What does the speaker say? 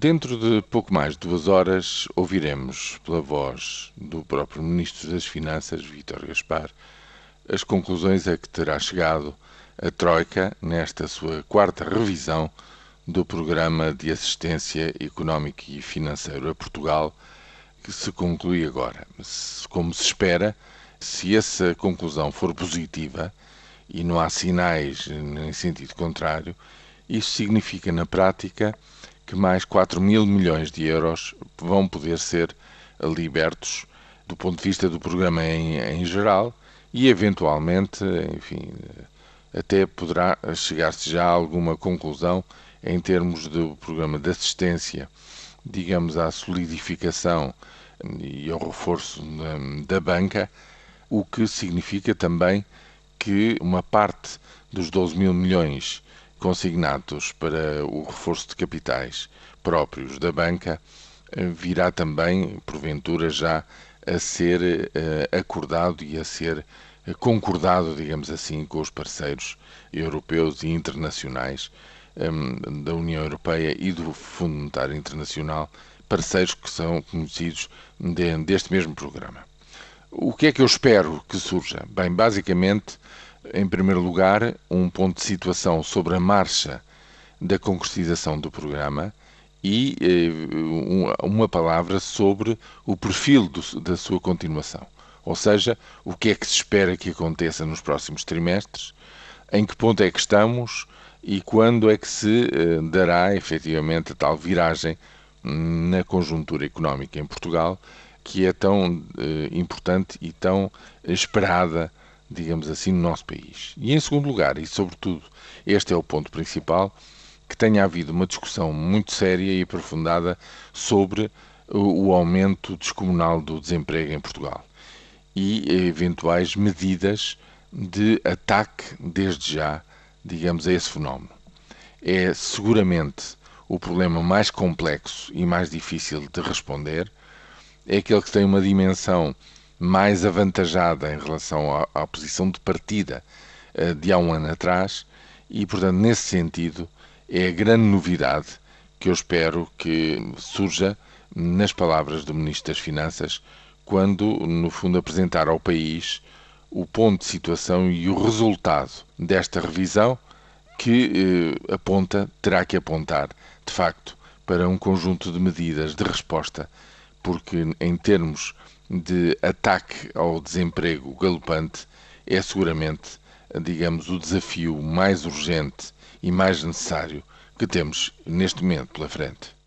Dentro de pouco mais de duas horas, ouviremos, pela voz do próprio Ministro das Finanças, Vítor Gaspar, as conclusões a que terá chegado a Troika nesta sua quarta revisão do Programa de Assistência Económica e Financeiro a Portugal, que se conclui agora. Como se espera, se essa conclusão for positiva, e não há sinais em sentido contrário, isso significa na prática que mais 4 mil milhões de euros vão poder ser libertos do ponto de vista do programa em, em geral e, eventualmente, enfim, até poderá chegar-se já a alguma conclusão em termos do programa de assistência, digamos, à solidificação e ao reforço da, da banca, o que significa também que uma parte dos 12 mil milhões consignados para o reforço de capitais próprios da banca eh, virá também, porventura, já a ser uh, acordado e a ser concordado, digamos assim, com os parceiros europeus e internacionais um, da União Europeia e do Fundo Monetário Internacional, parceiros que são conhecidos de, deste mesmo programa. O que é que eu espero que surja? Bem, basicamente, em primeiro lugar, um ponto de situação sobre a marcha da concretização do programa e eh, uma palavra sobre o perfil do, da sua continuação. Ou seja, o que é que se espera que aconteça nos próximos trimestres, em que ponto é que estamos e quando é que se eh, dará efetivamente a tal viragem na conjuntura económica em Portugal, que é tão eh, importante e tão esperada digamos assim, no nosso país. E em segundo lugar, e sobretudo, este é o ponto principal, que tenha havido uma discussão muito séria e aprofundada sobre o aumento descomunal do desemprego em Portugal e eventuais medidas de ataque desde já, digamos, a esse fenómeno. É seguramente o problema mais complexo e mais difícil de responder, é aquele que tem uma dimensão mais avantajada em relação à, à posição de partida uh, de há um ano atrás e, portanto, nesse sentido, é a grande novidade que eu espero que surja nas palavras do Ministro das Finanças quando, no fundo, apresentar ao país o ponto de situação e o resultado desta revisão que eh, aponta, terá que apontar, de facto, para um conjunto de medidas de resposta, porque em termos de ataque ao desemprego galopante é seguramente, digamos, o desafio mais urgente e mais necessário que temos neste momento pela frente.